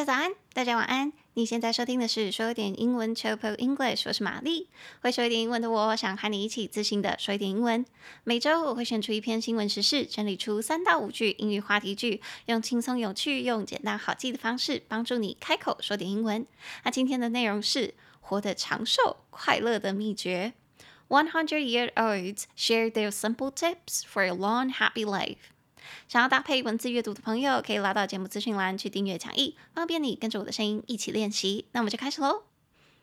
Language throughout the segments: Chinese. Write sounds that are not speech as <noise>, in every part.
学早安，大家晚安。你现在收听的是说一点英文 （Chop English，我是玛丽。会说一点英文的我，想和你一起自信的说一点英文。每周我会选出一篇新闻时事，整理出三到五句英语话题句，用轻松有趣、用简单好记的方式，帮助你开口说点英文。那今天的内容是活得长寿、快乐的秘诀。One hundred year olds share their simple tips for a long, happy life. 想要搭配文字阅读的朋友，可以拉到节目资讯栏去订阅讲义，方便你跟着我的声音一起练习。那我们就开始喽。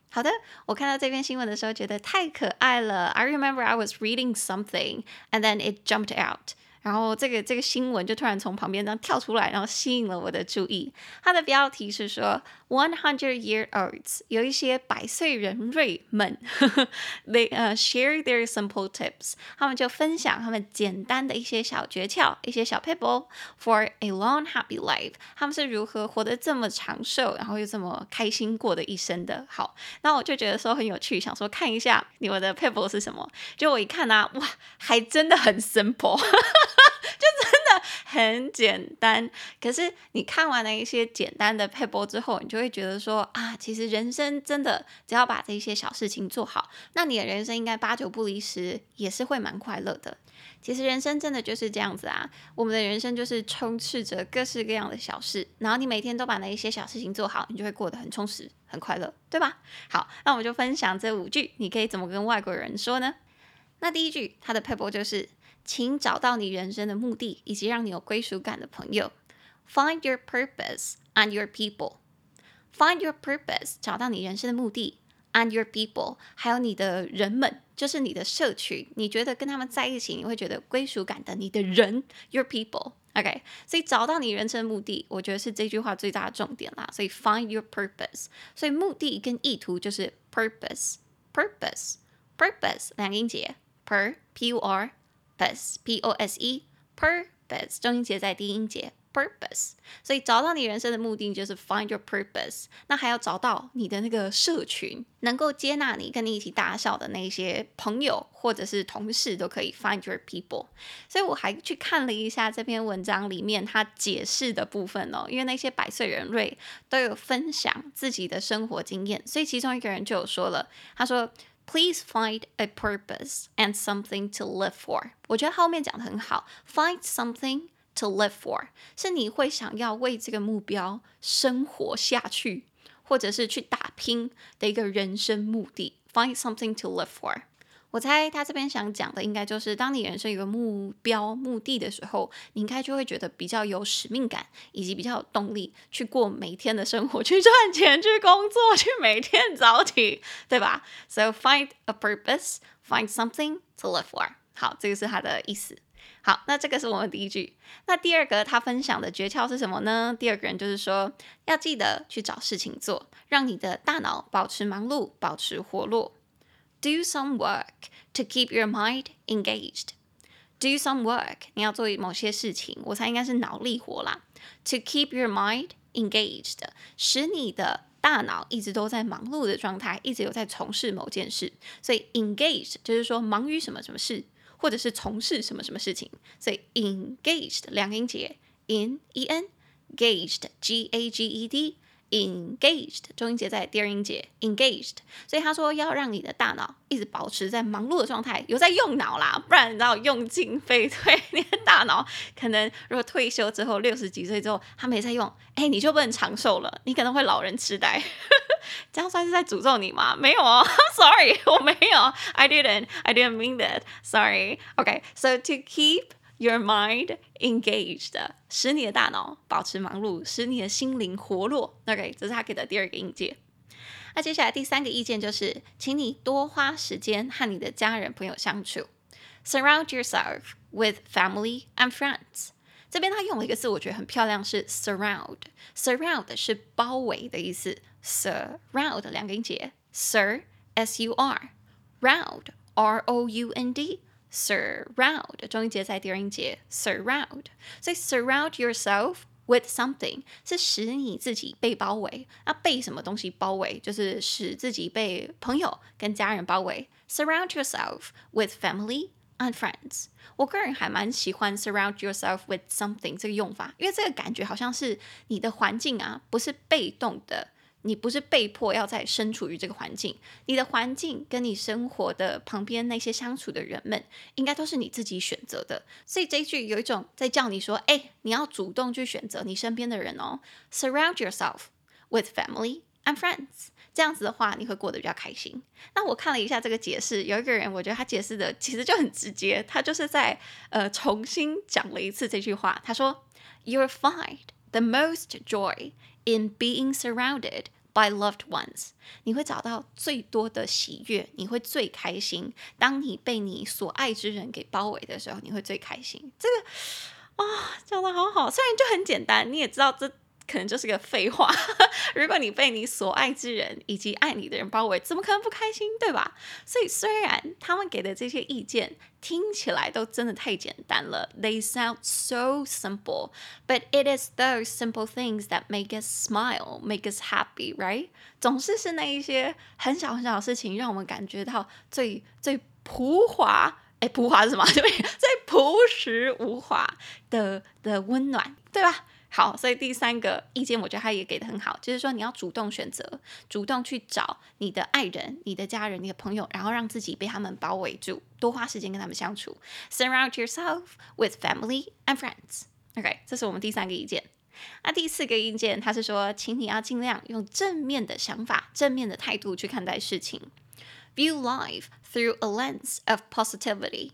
好的，我看到这篇新闻的时候，觉得太可爱了。I remember I was reading something, and then it jumped out. 然后这个这个新闻就突然从旁边这样跳出来，然后吸引了我的注意。它的标题是说，One hundred year olds 有一些百岁人瑞们，<laughs> they 呃、uh, share their simple tips，他们就分享他们简单的一些小诀窍，一些小 pable for a long happy life。他们是如何活得这么长寿，然后又这么开心过的一生的。好，那我就觉得说很有趣，想说看一下你们的 pable 是什么。就我一看啊，哇，还真的很 simple。<laughs> 很简单，可是你看完了一些简单的配播之后，你就会觉得说啊，其实人生真的只要把这些小事情做好，那你的人生应该八九不离十，也是会蛮快乐的。其实人生真的就是这样子啊，我们的人生就是充斥着各式各样的小事，然后你每天都把那一些小事情做好，你就会过得很充实、很快乐，对吧？好，那我们就分享这五句，你可以怎么跟外国人说呢？那第一句，它的配播就是。请找到你人生的目的，以及让你有归属感的朋友。Find your purpose and your people. Find your purpose，找到你人生的目的，and your people，还有你的人们，就是你的社群。你觉得跟他们在一起，你会觉得归属感的，你的人，your people。OK，所以找到你人生的目的，我觉得是这句话最大的重点啦。所以 find your purpose，所以目的跟意图就是 purpose，purpose，purpose 两音节，per p u r。Pose，p o s e，purpose，重音节在第一音节 purpose，所以找到你人生的目的就是 find your purpose。那还要找到你的那个社群，能够接纳你、跟你一起大笑的那些朋友或者是同事都可以 find your people。所以我还去看了一下这篇文章里面他解释的部分哦，因为那些百岁人瑞都有分享自己的生活经验，所以其中一个人就有说了，他说。Please find a purpose and something to live for。我觉得后面讲得很好，find something to live for 是你会想要为这个目标生活下去，或者是去打拼的一个人生目的。Find something to live for。 我猜他这边想讲的，应该就是当你人生有个目标、目的的时候，你应该就会觉得比较有使命感，以及比较有动力去过每天的生活，<laughs> 去赚钱、去工作、去每天早起，对吧？So find a purpose, find something to live for。好，这个是他的意思。好，那这个是我们第一句。那第二个他分享的诀窍是什么呢？第二个人就是说，要记得去找事情做，让你的大脑保持忙碌，保持活络。Do some work to keep your mind engaged. Do some work，你要做某些事情，我猜应该是脑力活啦。To keep your mind engaged，使你的大脑一直都在忙碌的状态，一直有在从事某件事。所以 engaged 就是说忙于什么什么事，或者是从事什么什么事情。所以 engaged 两个音节，in e n gaged g a g e d。 Engaged，中音节在第二音节，engaged，所以他说要让你的大脑一直保持在忙碌的状态，有在用脑啦，不然你知道用进废 <laughs> 退，你的大脑可能如果退休之后六十几岁之后他没在用，哎，你就不能长寿了，你可能会老人痴呆，<laughs> 这样算是在诅咒你吗？没有哦，<laughs> Sorry，我没有，I didn't，I didn't mean that，Sorry，OK，so、to keep Your mind engaged，使你的大脑保持忙碌，使你的心灵活络。OK，这是他给的第二个音节。那接下来第三个意见就是，请你多花时间和你的家人朋友相处。Surround yourself with family and friends。这边他用了一个字，我觉得很漂亮，是 surround。Surround 是包围的意思。Surround 两个音节，sur s u r，round r o u n d。 Surround，中音节在第二音节，surround，所以 surround yourself with something 是使你自己被包围。那被什么东西包围？就是使自己被朋友跟家人包围。Surround yourself with family and friends。我个人还蛮喜欢 surround yourself with something 这个用法，因为这个感觉好像是你的环境啊，不是被动的。你不是被迫要在身处于这个环境，你的环境跟你生活的旁边那些相处的人们，应该都是你自己选择的。所以这一句有一种在叫你说，哎，你要主动去选择你身边的人哦。Surround yourself with family and friends，这样子的话，你会过得比较开心。那我看了一下这个解释，有一个人我觉得他解释的其实就很直接，他就是在呃重新讲了一次这句话。他说：“You're fine.” The most joy in being surrounded by loved ones，你会找到最多的喜悦，你会最开心。当你被你所爱之人给包围的时候，你会最开心。这个啊，讲得好好，虽然就很简单，你也知道这。可能就是个废话。<laughs> 如果你被你所爱之人以及爱你的人包围，怎么可能不开心，对吧？所以虽然他们给的这些意见听起来都真的太简单了，They sound so simple, but it is those simple things that make us smile, make us happy, right？总是是那一些很小很小的事情，让我们感觉到最最朴华，哎，朴华是什么？<laughs> 对，最朴实无华的的温暖，对吧？好，所以第三个意见，我觉得他也给得很好，就是说你要主动选择，主动去找你的爱人、你的家人、你的朋友，然后让自己被他们包围住，多花时间跟他们相处。Surround yourself with family and friends. OK，这是我们第三个意见。那第四个意见，他是说，请你要尽量用正面的想法、正面的态度去看待事情。View life through a lens of positivity.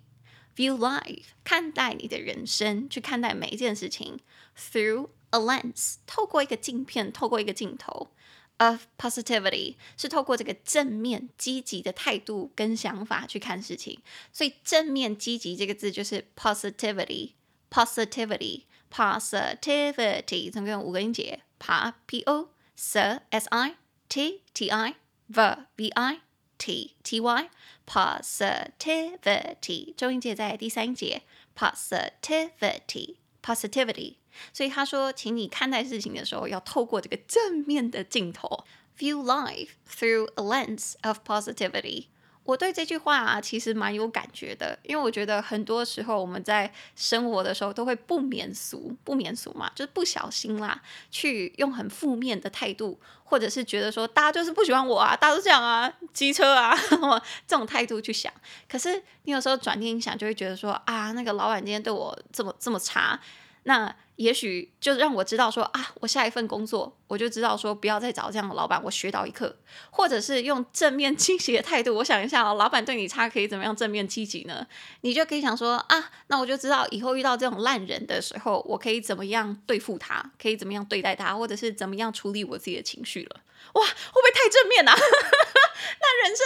View life，看待你的人生，去看待每一件事情。Through a lens，透过一个镜片，透过一个镜头，of positivity 是透过这个正面积极的态度跟想法去看事情。所以正面积极这个字就是 positivity，positivity，positivity，总共有五个音节，p o s s i t t i v v i t t y，positivity，重音节在第三节，positivity，positivity。所以他说，请你看待事情的时候，要透过这个正面的镜头，view life through a lens of positivity。 我对这句话啊，其实蛮有感觉的，因为我觉得很多时候我们在生活的时候都会不免俗，不免俗嘛，就是不小心啦，去用很负面的态度，或者是觉得说大家就是不喜欢我啊，大家都这样啊，机车啊，<laughs> 这种态度去想。可是你有时候转念一想，就会觉得说啊，那个老板今天对我这么这么差。那也许就让我知道说啊，我下一份工作我就知道说不要再找这样的老板，我学到一课，或者是用正面 <laughs> 积极的态度。我想一下哦，老板对你差可以怎么样正面积极呢？你就可以想说啊，那我就知道以后遇到这种烂人的时候，我可以怎么样对付他，可以怎么样对待他，或者是怎么样处理我自己的情绪了。哇，会不会太正面啊？<laughs> 那人生，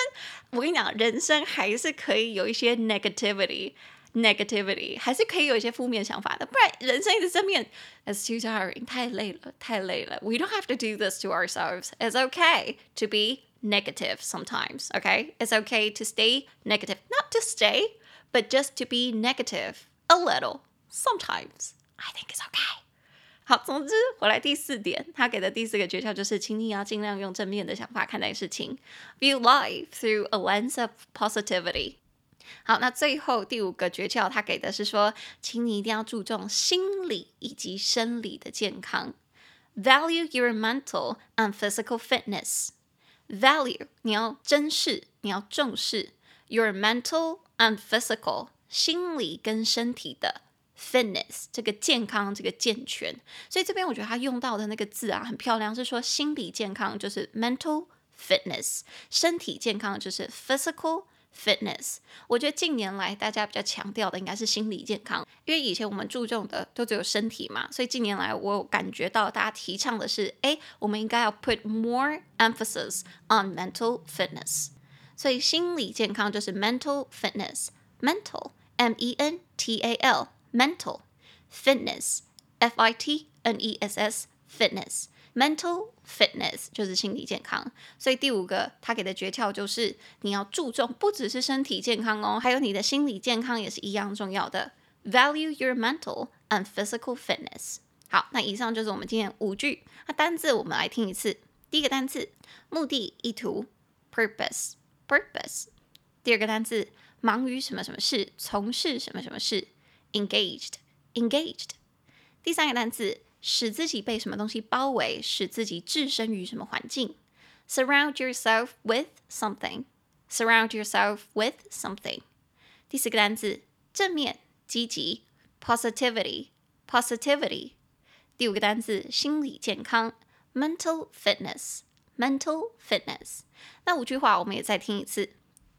我跟你讲，人生还是可以有一些 negativity。Negativity 还是可以有一些负面想法的，不然人生一直正面，It's too tiring，太累了，太累了。We don't have to do this to ourselves. It's okay to be negative sometimes. Okay, it's okay to stay negative, not to stay, but just to be negative a little sometimes. I think it's okay. 好，总之回来第四点，他给的第四个诀窍就是，请你要尽量用正面的想法看待事情，view life through a lens of positivity. 好，那最后第五个诀窍，他给的是说，请你一定要注重心理以及生理的健康。Value your mental and physical fitness. Value 你要珍视，你要重视 your mental and physical 心理跟身体的 fitness 这个健康，这个健全。所以这边我觉得他用到的那个字啊，很漂亮，是说心理健康就是 mental fitness，身体健康就是 physical。Fitness，我觉得近年来大家比较强调的应该是心理健康，因为以前我们注重的都只有身体嘛，所以近年来我有感觉到大家提倡的是，哎，我们应该要 put more emphasis on mental fitness，所以心理健康就是 mental fitness，mental，M-E-N-T-A-L，mental fitness，F-I-T-N-E-S-S，fitness。Mental fitness Fitness 就是心理健康，所以第五个他给的诀窍就是你要注重不只是身体健康哦，还有你的心理健康也是一样重要的。Value your mental and physical fitness。好，那以上就是我们今天五句。那单字我们来听一次。第一个单字目的、意图，purpose，purpose。第二个单字忙于什么什么事，从事什么什么事，engaged，engaged。第三个单词，使自己被什么东西包围，使自己置身于什么环境，surround yourself with something，surround yourself with something。第四个单词，正面，积极，positivity，positivity。第五个单词，心理健康，mental fitness，mental fitness。那五句话我们也再听一次。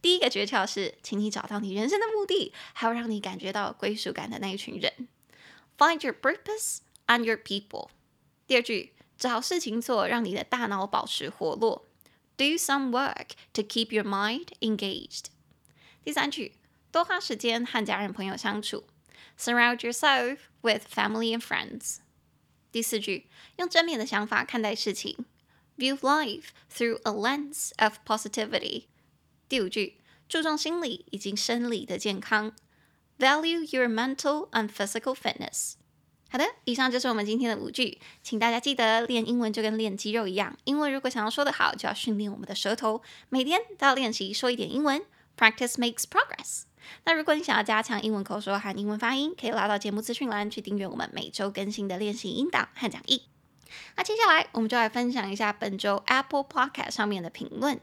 第一个诀窍是，请你找到你人生的目的，还有让你感觉到归属感的那一群人。Find your purpose and your people。第二句，找事情做，让你的大脑保持活络。Do some work to keep your mind engaged。第三句，多花时间和家人朋友相处。Surround yourself with family and friends。第四句，用正面的想法看待事情。View life through a lens of positivity。第五句，注重心理以及生理的健康，value your mental and physical fitness。 好的，以上就是我们今天的五句，请大家记得练英文就跟练肌肉一样，英文如果想要说得好，就要训练我们的舌头，每天都要练习说一点英文，practice makes progress。那如果你想要加强英文口说和英文发音，可以拉到节目资讯栏去订阅我们每周更新的练习音档和讲义。那接下来我们就来分享一下本周 Apple Podcast 上面的评论。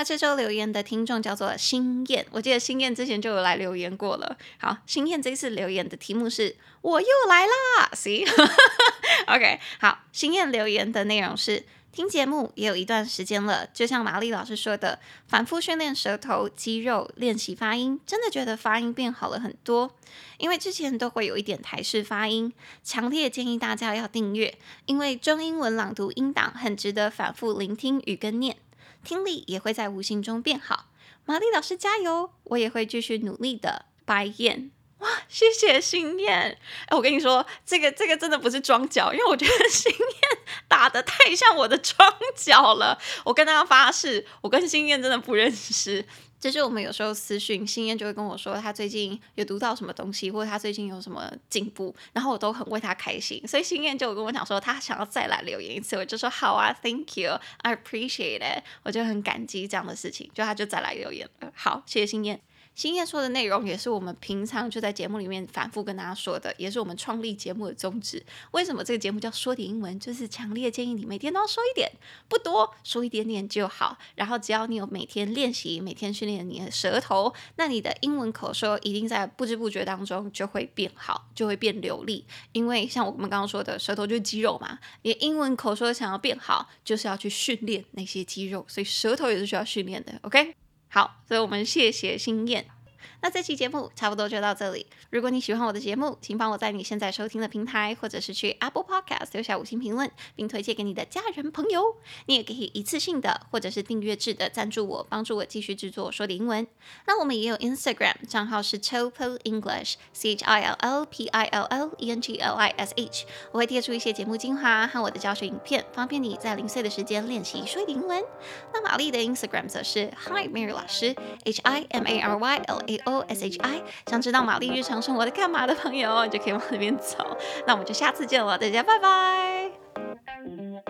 那这周留言的听众叫做新燕，我记得新燕之前就有来留言过了。好，新燕这次留言的题目是“我又来啦 ”，See，OK，<laughs> 好，新燕留言的内容是听节目也有一段时间了，就像玛丽老师说的，反复训练舌头肌肉，练习发音，真的觉得发音变好了很多。因为之前都会有一点台式发音，强烈建议大家要订阅，因为中英文朗读音档很值得反复聆听与跟念。听力也会在无形中变好，玛丽老师加油！我也会继续努力的。白燕，哇，谢谢心燕。哎，我跟你说，这个这个真的不是装脚，因为我觉得心燕打得太像我的装脚了。我跟大家发誓，我跟心燕真的不认识。就是我们有时候私讯，心燕就会跟我说他最近有读到什么东西，或者他最近有什么进步，然后我都很为他开心。所以心燕就跟我讲说，他想要再来留言一次，我就说好啊，Thank you，I appreciate it，我就很感激这样的事情，就他就再来留言了。好，谢谢心燕。心燕说的内容也是我们平常就在节目里面反复跟大家说的，也是我们创立节目的宗旨。为什么这个节目叫说点英文？就是强烈建议你每天都要说一点，不多，说一点点就好。然后只要你有每天练习，每天训练你的舌头，那你的英文口说一定在不知不觉当中就会变好，就会变流利。因为像我们刚刚说的，舌头就是肌肉嘛，你的英文口说想要变好，就是要去训练那些肌肉，所以舌头也是需要训练的。OK。好，所以我们谢谢心燕。那这期节目差不多就到这里。如果你喜欢我的节目，请帮我在你现在收听的平台，或者是去 Apple Podcast 留下五星评论，并推荐给你的家人朋友。你也可以一次性的，或者是订阅制的赞助我，帮助我继续制作说的英文。那我们也有 Instagram 账号是 Chill English，C H I L L P I L L E N G L I S H。我会贴出一些节目精华和我的教学影片，方便你在零碎的时间练习说点英文。那玛丽的 Instagram 则是 Hi Mary 老师，H I M A R Y L A O S.H.I. 想知道玛丽日常生活的干嘛的朋友，就可以往那边走。那我们就下次见了，大家拜拜。